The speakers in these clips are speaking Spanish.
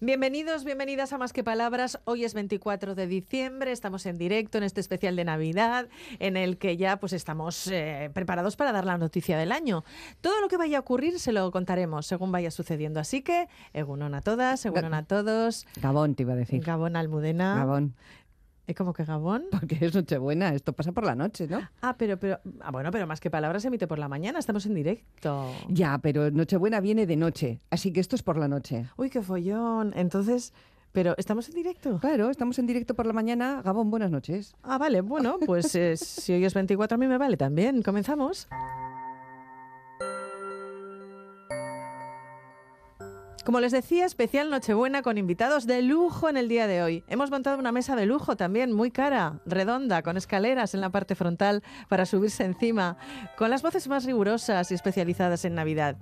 Bienvenidos, bienvenidas a Más que Palabras. Hoy es 24 de diciembre, estamos en directo en este especial de Navidad en el que ya pues estamos eh, preparados para dar la noticia del año. Todo lo que vaya a ocurrir se lo contaremos según vaya sucediendo. Así que, egunon a todas, egunon a todos. Gabón te iba a decir. Gabón Almudena. Gabón. ¿Es como que Gabón? Porque es Nochebuena, esto pasa por la noche, ¿no? Ah, pero, pero, ah, bueno, pero más que palabras se emite por la mañana, estamos en directo. Ya, pero Nochebuena viene de noche, así que esto es por la noche. Uy, qué follón. Entonces, pero ¿estamos en directo? Claro, estamos en directo por la mañana. Gabón, buenas noches. Ah, vale, bueno, pues eh, si hoy es 24 a mí me vale también. Comenzamos. Como les decía, especial Nochebuena con invitados de lujo en el día de hoy. Hemos montado una mesa de lujo también, muy cara, redonda, con escaleras en la parte frontal para subirse encima, con las voces más rigurosas y especializadas en Navidad.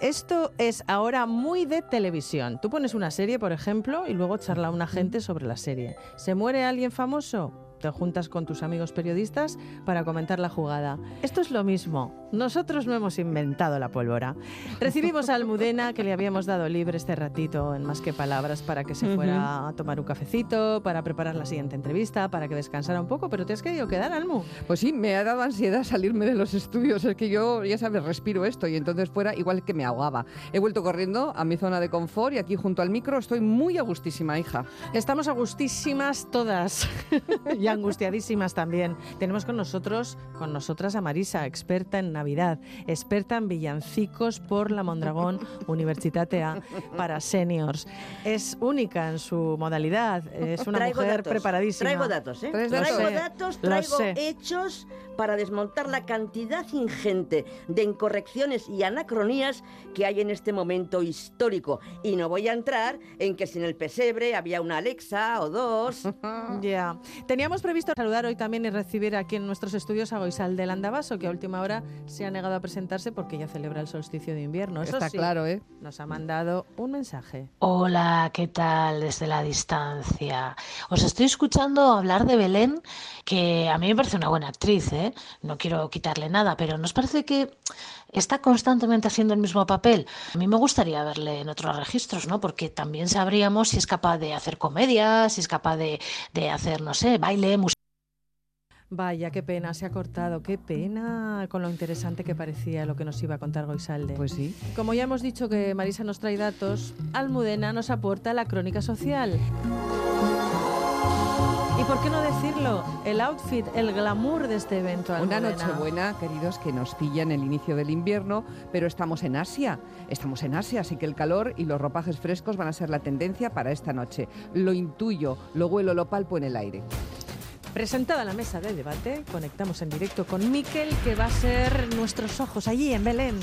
Esto es ahora muy de televisión. Tú pones una serie, por ejemplo, y luego charla una gente sobre la serie. ¿Se muere alguien famoso? Te juntas con tus amigos periodistas para comentar la jugada. Esto es lo mismo. Nosotros no hemos inventado la pólvora. Recibimos a Almudena, que le habíamos dado libre este ratito en más que palabras para que se fuera a tomar un cafecito, para preparar la siguiente entrevista, para que descansara un poco, pero te has querido quedar, Almu. Pues sí, me ha dado ansiedad salirme de los estudios. Es que yo, ya sabes, respiro esto y entonces fuera igual que me ahogaba. He vuelto corriendo a mi zona de confort y aquí junto al micro estoy muy a gustísima, hija. Estamos a gustísimas todas y angustiadísimas también. Tenemos con nosotros, con nosotras a Marisa, experta en Navidad, experta en villancicos por la Mondragón Universitatea para seniors. Es única en su modalidad, es una Traigo mujer datos, preparadísima. Traigo datos, ¿eh? Traigo datos. traigo sé. hechos para desmontar la cantidad ingente de incorrecciones y anacronías que hay en este momento histórico. Y no voy a entrar en que si en el pesebre había una Alexa o dos. Ya. Teníamos previsto saludar hoy también y recibir aquí en nuestros estudios a Goisal del Andabaso, que a última hora se ha negado a presentarse porque ya celebra el solsticio de invierno. Eso Está sí, claro, ¿eh? nos ha mandado un mensaje. Hola, ¿qué tal desde la distancia? Os estoy escuchando hablar de Belén, que a mí me parece una buena actriz, ¿eh? No quiero quitarle nada, pero ¿nos parece que está constantemente haciendo el mismo papel? A mí me gustaría verle en otros registros, ¿no? Porque también sabríamos si es capaz de hacer comedia, si es capaz de, de hacer, no sé, baile, música. Vaya, qué pena, se ha cortado, qué pena con lo interesante que parecía lo que nos iba a contar Goisalde. Pues sí. Como ya hemos dicho que Marisa nos trae datos, Almudena nos aporta la crónica social. ¿Y por qué no decirlo? El outfit, el glamour de este evento. Una noche buena, queridos, que nos pilla en el inicio del invierno, pero estamos en Asia. Estamos en Asia, así que el calor y los ropajes frescos van a ser la tendencia para esta noche. Lo intuyo, lo huelo, lo palpo en el aire. Presentada la mesa de debate, conectamos en directo con Miquel, que va a ser nuestros ojos allí en Belén.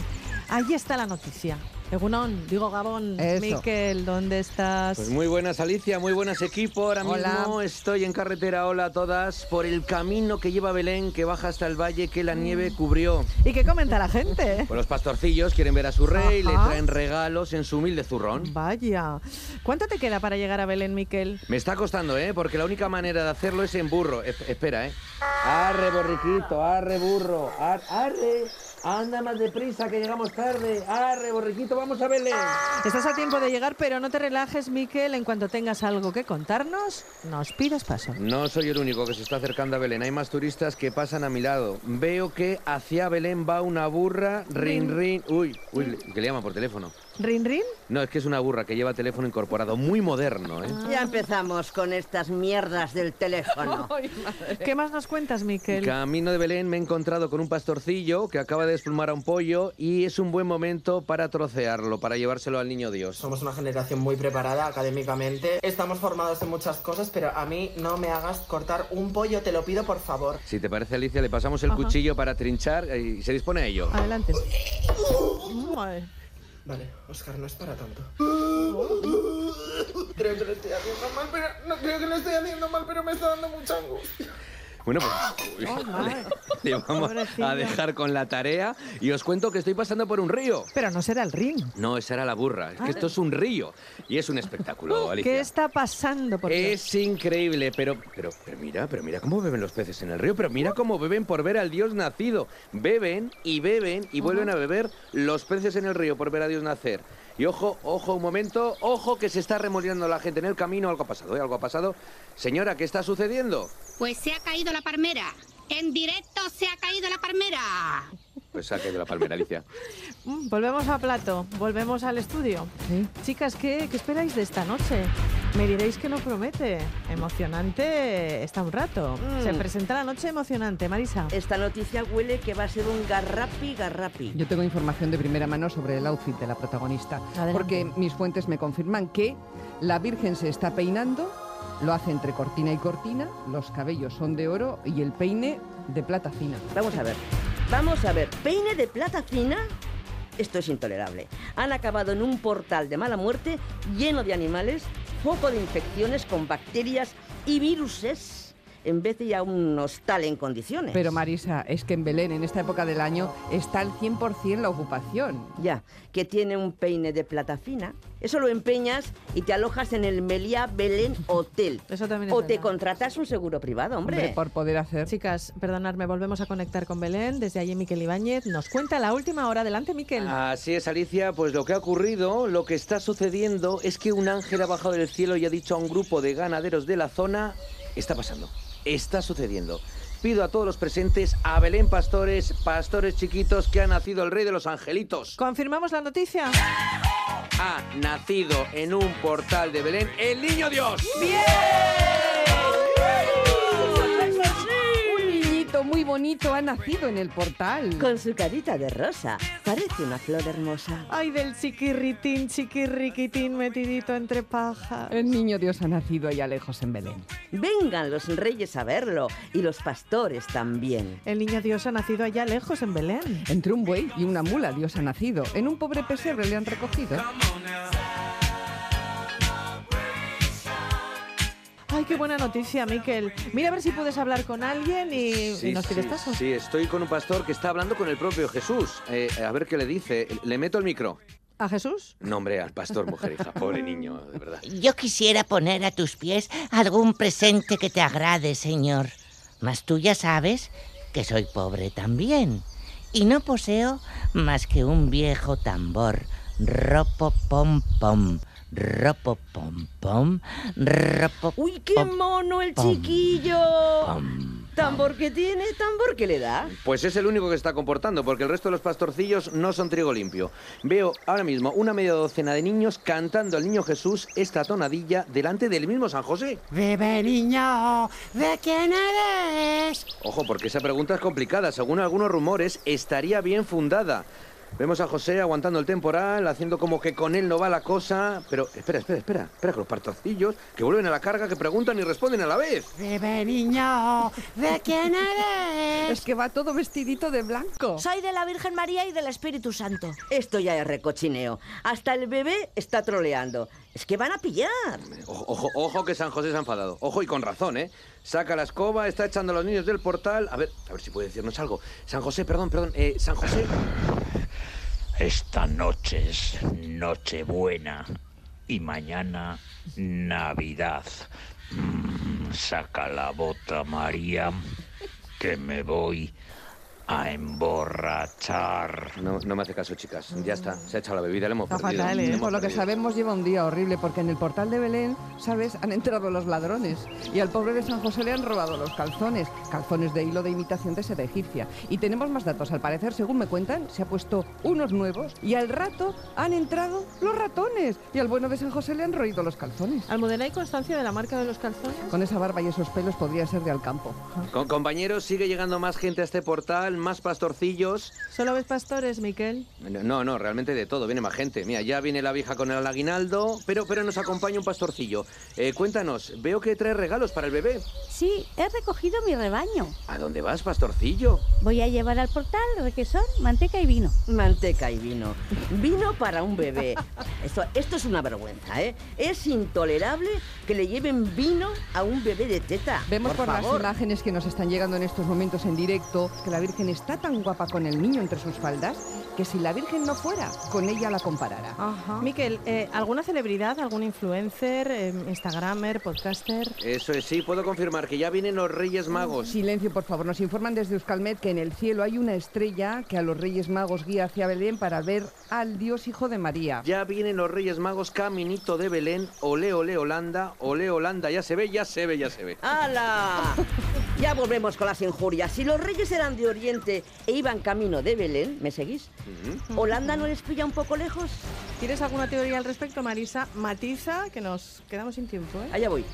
Allí está la noticia. Egunon, digo Gabón. Eso. Miquel, ¿dónde estás? Pues muy buenas Alicia, muy buenas equipo. Ahora Hola. mismo estoy en carretera, hola a todas, por el camino que lleva a Belén, que baja hasta el valle que la nieve cubrió. ¿Y qué comenta la gente? Pues los pastorcillos quieren ver a su rey, le traen regalos en su humilde zurrón. Vaya. ¿Cuánto te queda para llegar a Belén, Miquel? Me está costando, ¿eh? Porque la única manera de hacerlo es en burro. Es- espera, ¿eh? Arre, borriquito, arre, burro, ar- arre. Anda más deprisa, que llegamos tarde. Arre, borriquito, vamos a Belén. Estás a tiempo de llegar, pero no te relajes, Miquel. En cuanto tengas algo que contarnos, nos pidas paso. No soy el único que se está acercando a Belén. Hay más turistas que pasan a mi lado. Veo que hacia Belén va una burra, rin, rin. Uy, uy, que le llama por teléfono. ¿Rin, rin? No, es que es una burra que lleva teléfono incorporado. Muy moderno, ¿eh? Ya empezamos con estas mierdas del teléfono. ¿Qué más nos cuentas, Miquel? Camino de Belén me he encontrado con un pastorcillo que acaba de desplumar a un pollo y es un buen momento para trocearlo, para llevárselo al niño Dios. Somos una generación muy preparada académicamente. Estamos formados en muchas cosas, pero a mí no me hagas cortar un pollo, te lo pido por favor. Si te parece, Alicia, le pasamos el Ajá. cuchillo para trinchar y se dispone a ello. Adelante. Ay. Vale, Oscar, no es para tanto. Creo que lo estoy haciendo mal, pero no creo que lo estoy haciendo mal, pero me está dando mucha angustia. Bueno, pues Oh, madre. le vamos Pobrecillo. a dejar con la tarea y os cuento que estoy pasando por un río. Pero no será el ring. No, esa era la burra. Es que esto es un río y es un espectáculo, Alicia. ¿Qué está pasando? Por? Es increíble, pero, pero, pero mira, pero mira cómo beben los peces en el río, pero mira cómo beben por ver al Dios nacido. Beben y beben y vuelven a beber los peces en el río por ver a Dios nacer. Y ojo, ojo, un momento, ojo que se está remoliendo la gente en el camino. Algo ha pasado, ¿eh? Algo ha pasado. Señora, ¿qué está sucediendo? Pues se ha caído la palmera. En directo se ha caído la palmera. Pues saque de la palmera, Alicia. Mm, Volvemos a plato, volvemos al estudio. Sí. Chicas, ¿qué, qué esperáis de esta noche? Me diréis que no promete. Emocionante está un rato. Mm. Se presenta la noche emocionante, Marisa. Esta noticia huele que va a ser un garrapi, garrapi. Yo tengo información de primera mano sobre el outfit de la protagonista, Adelante. porque mis fuentes me confirman que la Virgen se está peinando, lo hace entre cortina y cortina, los cabellos son de oro y el peine de plata fina. Vamos a ver. Vamos a ver. ¿Peine de plata fina? Esto es intolerable. Han acabado en un portal de mala muerte lleno de animales, foco de infecciones con bacterias y viruses, en vez de ir a un hostal en condiciones. Pero Marisa, es que en Belén, en esta época del año, está al 100% la ocupación. Ya, que tiene un peine de plata fina. Eso lo empeñas y te alojas en el Meliá Belén Hotel. Eso también es O te contratas un seguro privado, hombre. Hombre, por poder hacer. Chicas, perdonadme, volvemos a conectar con Belén. Desde allí Miquel Ibáñez nos cuenta la última hora. Adelante, Miquel. Así es, Alicia, pues lo que ha ocurrido, lo que está sucediendo es que un ángel ha bajado del cielo y ha dicho a un grupo de ganaderos de la zona, está pasando, está sucediendo. Pido a todos los presentes, a Belén Pastores, pastores chiquitos, que ha nacido el rey de los angelitos. ¿Confirmamos la noticia? Ha nacido en un portal de Belén el niño Dios. Un muy bonito ha nacido en el portal. Con su carita de rosa. Parece una flor hermosa. Ay, del chiquirritín, chiquirriquitín metidito entre pajas. El niño Dios ha nacido allá lejos en Belén. Vengan los reyes a verlo y los pastores también. El niño Dios ha nacido allá lejos, en Belén. Entre un buey y una mula Dios ha nacido. En un pobre pesebre le han recogido. Ay, qué buena noticia, Miquel. Mira a ver si puedes hablar con alguien y, y Sí, nos pides sí, paso. sí, estoy con un pastor que está hablando con el propio Jesús. Eh, a ver qué le dice. Le meto el micro. ¿A Jesús? No, hombre, al pastor, mujer hija. Pobre niño, de verdad. Yo quisiera poner a tus pies algún presente que te agrade, Señor. Mas tú ya sabes que soy pobre también. Y no poseo más que un viejo tambor. Ropo pom pom. Ropo pom pom. Ropo ¡Uy, qué mono el pom, chiquillo! pom. Tambor que tiene, tambor que le da. Pues es el único que está comportando, porque el resto de los pastorcillos no son trigo limpio. Veo ahora mismo una media docena de niños cantando al niño Jesús esta tonadilla delante del mismo San José. Bebé niño, ¿de quién eres? Ojo, porque esa pregunta es complicada. Según algunos rumores, estaría bien fundada. Vemos a José aguantando el temporal, haciendo como que con él no va la cosa. Pero espera, espera, espera. Espera, que los pastorcillos que vuelven a la carga, que preguntan y responden a la vez. Bebé niño, ¿de quién Es eres? que va todo vestidito de blanco. Soy de la Virgen María y del Espíritu Santo. Esto ya es recochineo. Hasta el bebé está troleando. Es que van a pillar. Ojo, ojo, ojo que San José se ha enfadado. Ojo y con razón, ¿eh? Saca la escoba, está echando a los niños del portal. A ver, a ver si puede decirnos algo. San José, perdón, perdón. Eh, San José. Esta noche es Nochebuena y mañana Navidad. Mm, saca la bota, María, que me voy a emborrachar. No, no me hace caso, chicas. Ya está, se ha echado la bebida, le hemos Está perdido. fatal, le ¿eh? hemos Por lo que sabemos lleva un día horrible porque en el portal de Belén, ¿sabes? Han entrado los ladrones y al pobre de San José le han robado los calzones, calzones de hilo de imitación de seda egipcia. Y tenemos más datos, al parecer, según me cuentan, se ha puesto unos nuevos y al rato han entrado los ratones y al bueno de San José le han roído los calzones. ¿Almudena hay constancia de la marca de los calzones? Con esa barba y esos pelos podría ser de Alcampo. Con compañeros, sigue llegando más gente a este portal, más pastorcillos. ¿Solo ves pastores, Miquel? No, no, realmente de todo, viene más gente. Mira, ya viene la vieja con el aguinaldo, pero, pero nos acompaña un pastorcillo. Eh, cuéntanos, veo que trae regalos para el bebé. Sí, he recogido mi rebaño. ¿A dónde vas, pastorcillo? Voy a llevar al portal requesón, manteca y vino. Manteca y vino. Vino para un bebé. Esto, esto es una vergüenza, ¿eh? Es intolerable que le lleven vino a un bebé de teta. Vemos por, las favor. imágenes que nos están llegando en estos momentos en directo que la Virgen Virgen está tan guapa con el niño entre sus faldas que si la Virgen no fuera, con ella la comparara. Miquel, eh, ¿alguna celebridad, algún influencer, eh, instagramer, podcaster? Eso es, sí, puedo confirmar que ya vienen los Reyes Magos. Silencio, por favor. Nos informan desde Euskalmet que en el cielo hay una estrella que a los Reyes Magos guía hacia Belén para ver al Dios Hijo de María. Ya vienen los Reyes Magos caminito de Belén, ole, ole, Holanda, ole, Holanda, ya se ve, ya se ve, ya se ve. ¡Hala! Ya volvemos con las injurias. Si los reyes eran de Oriente e iban camino de Belén, ¿me seguís? ¿Holanda no les pilla un poco lejos? ¿Tienes alguna teoría al respecto, Marisa? Matiza, que nos quedamos sin tiempo, ¿eh? Allá voy.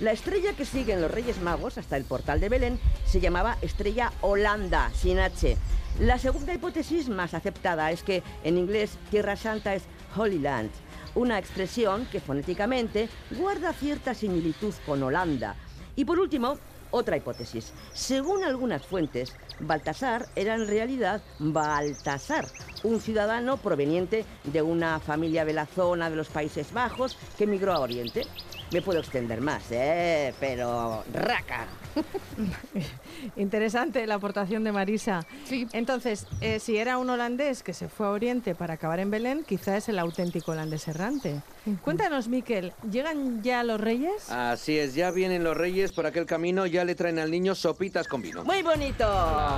La estrella que siguen los Reyes Magos hasta el portal de Belén se llamaba Estrella Holanda, sin H. La segunda hipótesis más aceptada es que en inglés Tierra Santa es Holy Land, una expresión que fonéticamente guarda cierta similitud con Holanda. Y por último, otra hipótesis. Según algunas fuentes, Baltasar era en realidad Baltasar, un ciudadano proveniente de una familia de la zona de los Países Bajos que emigró a Oriente. Me puedo extender más, ¿eh? Pero raca. Interesante la aportación de Marisa. Sí. Entonces, eh, si era un holandés que se fue a Oriente para acabar en Belén, quizá es el auténtico holandés errante. Cuéntanos, Miquel, ¿llegan ya los reyes? Así es, ya vienen los Reyes por aquel camino, ya le traen al niño sopitas con vino. Muy bonito,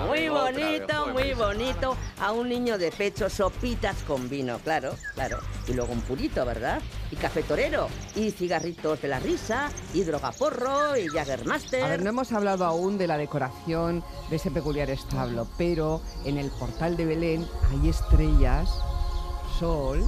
muy bonito, muy bonito. A un niño de pecho, sopitas con vino, claro, claro. Y luego un purito, ¿verdad? Y café torero, y cigarritos de la risa, y drogaporro, y Jaggermaster. A ver, no hemos hablado aún de la decoración de ese peculiar establo, pero en el portal de Belén hay estrellas, sol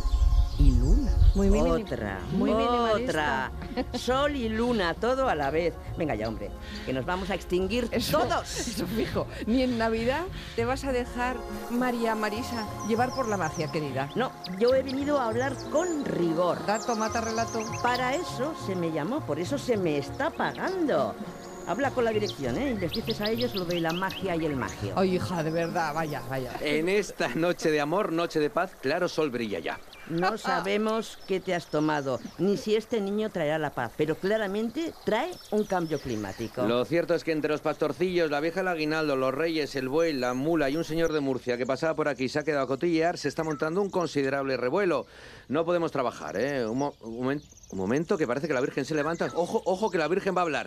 y luna. Muy mini- Otra, muy otra. Sol y luna, todo a la vez. Venga ya, hombre, que nos vamos a extinguir Eso- todos. Eso fijo. Ni en Navidad te vas a dejar, María Marisa, llevar por la magia, querida. No, yo he venido a hablar con rigor. Dato, mata, relato. Para eso se me llamó, por eso se me está pagando. Habla con la dirección, ¿eh? Y les dices a ellos lo de la magia y el magio. Ay, hija, de verdad, vaya, vaya. En esta noche de amor, noche de paz, claro sol brilla ya. No sabemos qué te has tomado, ni si este niño traerá la paz, pero claramente trae un cambio climático. Lo cierto es que entre los pastorcillos, la vieja del aguinaldo, los reyes, el buey, la mula y un señor de Murcia que pasaba por aquí y se ha quedado a cotillear, se está montando un considerable revuelo. No podemos trabajar, ¿eh? Un, mo- un momen- un momento que parece que la Virgen se levanta. Ojo, ojo, que la Virgen va a hablar.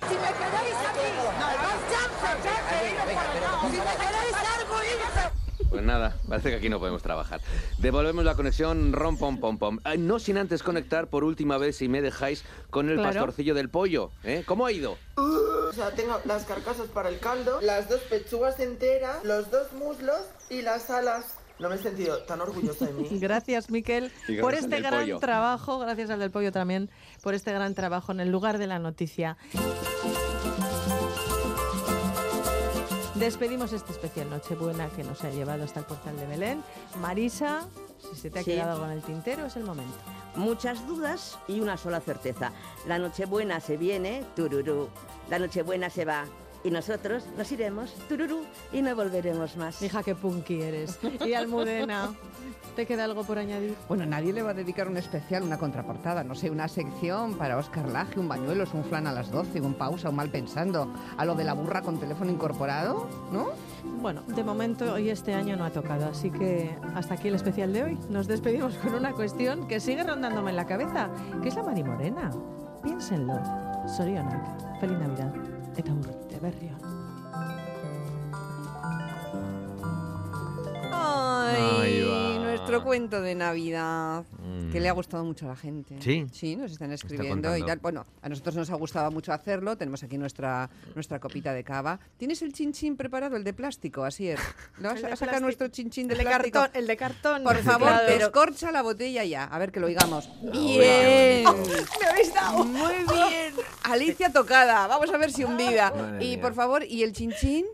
Pues nada, parece que aquí no podemos trabajar. Devolvemos la conexión rom pom pom pom. Ah, No sin antes conectar por última vez, si me dejáis, con el pastorcillo del pollo. ¿eh? ¿Cómo ha ido? O sea, tengo las carcasas para el caldo, las dos pechugas enteras, los dos muslos y las alas. No me he sentido tan orgullosa de mí. Gracias, Miquel, gracias por este gran pollo. trabajo. Gracias al del pollo también por este gran trabajo en el lugar de la noticia. Despedimos este especial Nochebuena que nos ha llevado hasta el portal de Belén. Marisa, si se te ha Sí. quedado algo en el tintero, es el momento. Muchas dudas y una sola certeza. La Nochebuena se viene, tururú. La Nochebuena se va. Y nosotros nos iremos, tururú, y no volveremos más. Hija, qué punky eres. Y Almudena, ¿te queda algo por añadir? Bueno, nadie le va a dedicar un especial, una contraportada, no sé, una sección para Oscar Laje, un bañuelos, un flan a las 12, un pausa, un mal pensando, a lo de la burra con teléfono incorporado, ¿no? Bueno, de momento hoy este año no ha tocado, así que hasta aquí el especial de hoy. Nos despedimos con una cuestión que sigue rondándome en la cabeza, que es la Marimorena. Piénsenlo. Zorionak, Feliz Navidad, eta urte berrio. Ai, Ai nuestro cuento de Navidad, que Mm. le ha gustado mucho a la gente. Sí. Sí, nos están escribiendo y tal. Bueno, a nosotros nos ha gustado mucho hacerlo. Tenemos aquí nuestra, nuestra copita de cava. ¿Tienes el chinchín preparado, el de plástico, así es? ¿Le vas El a de sacar plástico. nuestro chinchín de El de plástico? cartón, el de cartón. Por favor, descorcha la botella ya. A ver que lo oigamos. Bien. ¡Me habéis dado! Muy bien. Alicia tocada. Vamos a ver si hundida. Madre Y mía. por favor, ¿y el chinchín?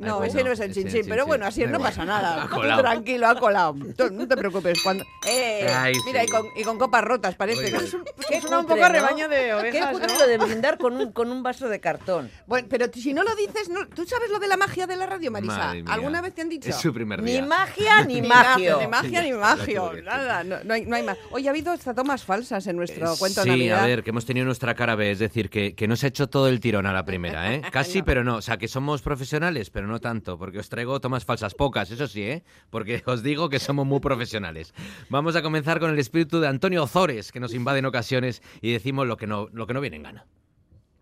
No, pues ese no, no es el chinchín, pero bueno, así no pasa nada. Ha Tú colado. Tranquilo, ha colado. Tú No te preocupes. Cuando... Eh, Ay, mira, sí. y con, y con copas rotas, parece. Muy que bien. es un- Qué Suena un cutre, poco ¿no? rebaño de Qué ovejas, cutre ¿no? lo de brindar con un, con un vaso de cartón. Bueno, pero si no lo dices, no... ¿tú sabes lo de la magia de la radio, Marisa? ¿Alguna vez te han dicho? Es su primer Ni día. magia ni Ni magio. Ni magia ni magio. Nada, no, no hay, no hay más. Oye, ha habido hasta tomas falsas en nuestro Eh, cuento sí, de Navidad. a ver, que hemos tenido nuestra cara B, es decir, que, que no se ha hecho todo el tirón a la primera, ¿eh? Casi, pero no. O sea, que somos profesionales, pero no tanto, porque os traigo tomas falsas pocas, eso sí, ¿eh? Porque os digo que somos muy profesionales. Vamos a comenzar con el espíritu de Antonio Ozores, que nos invade en ocasiones y decimos lo que no, lo que no viene en gana.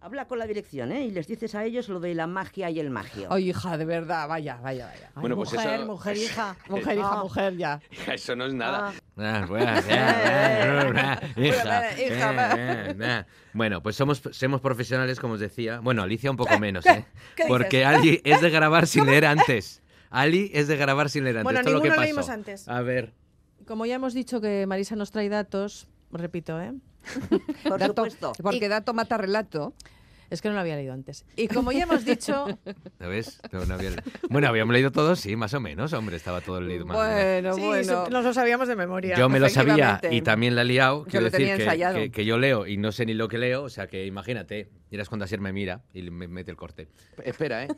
Habla con la dirección, ¿eh? Y les dices a ellos lo de la magia y el magio. Ay, hija, de verdad, vaya, vaya, vaya. Bueno, pues mujer, eso- mujer, hija. Mujer, hija, Ah. mujer, ya. Eso no es nada. Bueno, pues somos, somos profesionales, como os decía. Bueno, Alicia un poco ¿Qué? menos, ¿Qué? ¿eh? Porque Ali es de grabar sin leer antes. Ali es de grabar sin leer antes. Bueno, Esto es lo que ninguno pasó. leímos antes. A ver. Como ya hemos dicho que Marisa nos trae datos, repito, ¿eh? Por Dato- supuesto. Porque dato mata relato. Es que no lo había leído antes. Y como ya hemos dicho, ¿Lo ves? No, no había- Bueno, habíamos leído todos, sí, más o menos. Hombre, estaba todo leído más. Bueno, sí, bueno. nos lo sabíamos de memoria. Yo me lo sabía y también la he liado. Quiero decir que, ensayado. que- que yo leo y no sé ni lo que leo. O sea que imagínate, miras cuando Asier me mira y me mete el corte. Espera, ¿eh?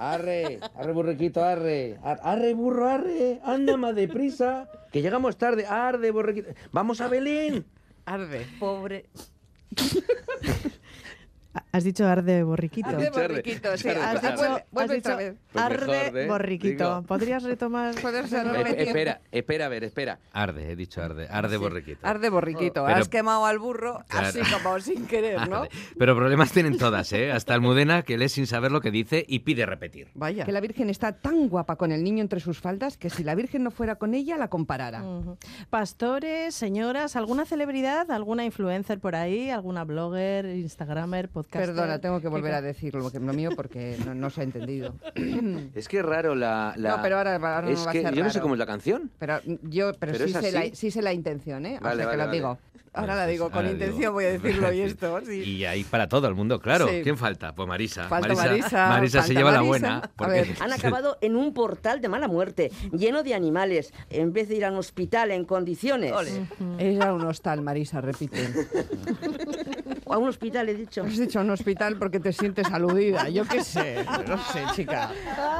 Arre, arre borriquito, arre. Ar- Arre burro, arre. Anda más deprisa. Que llegamos tarde. Arre borriquito. Vamos a Belén. Arde. Pobre. Has dicho arde borriquito. Arde borriquito, sí. charde, Has dicho, Vuelve- vuelve has dicho vez. Pues arde mejor, ¿eh? borriquito. Digo. ¿Podrías retomar? Puede ser, de no nuevo? me Eh, entiendo. espera, espera, a ver, espera. Arde, he dicho arde. Arde borriquito. Arde borriquito. Pero- Has quemado al burro Claro. así como sin querer, ¿no? Arde. Pero problemas tienen todas, ¿eh? Hasta Almudena, que lee sin saber lo que dice y pide repetir. Vaya. Que la Virgen está tan guapa con el niño entre sus faldas que si la Virgen no fuera con ella, la comparara. Pastores, señoras, ¿alguna celebridad, alguna influencer por ahí, alguna blogger, instagramer, podcaster? Perdona, tengo que ¿Qué volver a ca- decir lo, que, lo mío porque no, no se ha entendido. Es que es raro la... No, pero ahora- ahora no es va a que ser yo no sé raro. cómo es la canción. Pero yo pero, Pero sí, sé la, sí sé la intención, ¿eh? Vale, o sea, vale, que la vale. digo. Ahora la pues digo, con ahora intención digo. voy a decirlo y esto. Sí. Y ahí para todo el mundo, claro. Sí. ¿Quién falta? Pues Marisa. Falta Marisa, Marisa se falta lleva la Marisa. buena. A porque- ver. Han acabado en un portal de mala muerte, lleno de animales, en vez de ir a un hospital en condiciones. Era un hostal, Marisa, repite. O a un hospital, he dicho. Has dicho un hospital porque te sientes aludida. Yo qué sé. No sé, chica.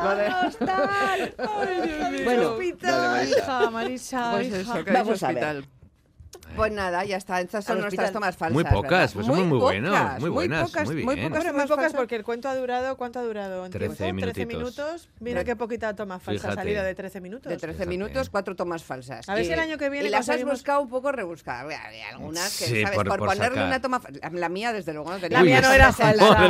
Lo de- Bueno, Hospital, hija, Marisa, Pues hija. eso, que Vamos es a ver. Pues nada, ya está. Estas son Al nuestras tomas falsas. Muy pocas, ¿verdad? pues somos muy buenos, pocas, muy buenas, pocas, muy muy bien. pocas Pero muy pocas falsas. porque el cuento ha durado, ¿cuánto ha durado? en 13 tiempo? minutitos. 13 minutos. Mira qué poquita toma falsa ha salido de 13 minutos. De 13 Fíjate. minutos, cuatro tomas falsas. A ver si el año que viene Y las has buscado un poco rebuscadas. Hay algunas que, Sí, ¿sabes? por- Por, por ponerle sacar. una toma La, mía, desde luego, no tenía. La mía no era falsa. La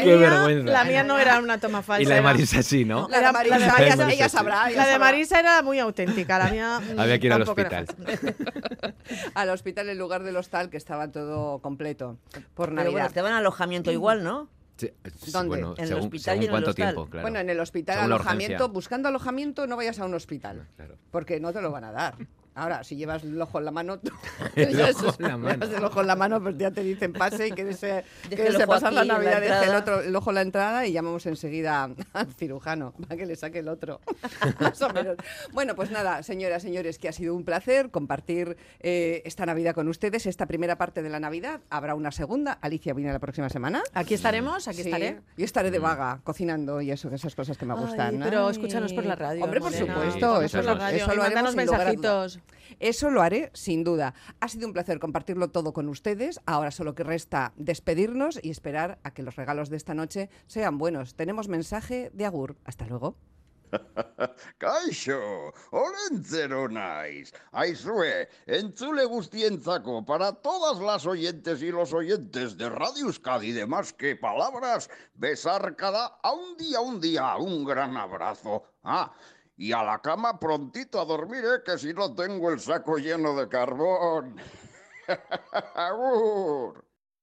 ¿eh? mía-. La mía no era una toma falsa. Y la de Marisa sí, ¿no? La de Marisa, ella, sabrá. La de. Marisa era muy auténtica, la mía mm, Había que ir al tampoco era hospital. Al hospital en lugar del hostal, que estaba todo completo por Pero Navidad. bueno, te van a alojamiento igual, ¿no? Sí, ¿Dónde? Bueno, En el según, hospital según y en el cuánto hostal. tiempo, claro. Bueno, en el hospital, Según alojamiento, buscando alojamiento, no vayas a un hospital. Claro. Porque no te lo van a dar. Ahora, si llevas el ojo en la mano, tú- El ya ojo en la mano. llevas el ojo en la mano, pues ya te dicen pase y quédese, quédese pasar la Navidad, deje el, otro, el ojo en la entrada y llamamos enseguida al cirujano para que le saque el otro. Más o menos. Bueno, pues nada, señoras, señores, que ha sido un placer compartir eh, esta Navidad con ustedes, esta primera parte de la Navidad. Habrá una segunda. Alicia viene la próxima semana. Aquí estaremos, aquí Sí, estaré. Y estaré de vaga, cocinando y eso, esas cosas que me Ay, gustan. pero Ay. escúchanos por la radio, Hombre, por Morena. supuesto, Escúchanos eso, eso lo haremos mándanos mensajitos. Eso lo haré sin duda. Ha sido un placer compartirlo todo con ustedes. Ahora solo que resta despedirnos y esperar a que los regalos de esta noche sean buenos. Tenemos mensaje de Agur. Hasta luego. Kaixo, olentzero naiz. Aizue, entzule guztientzako para todas las oyentes y los oyentes de Radio Euskadi de Más que Palabras, besar cada a un día, un día, un gran abrazo. Ah, y a la cama prontito a dormir, ¿eh? que si no tengo el saco lleno de carbón.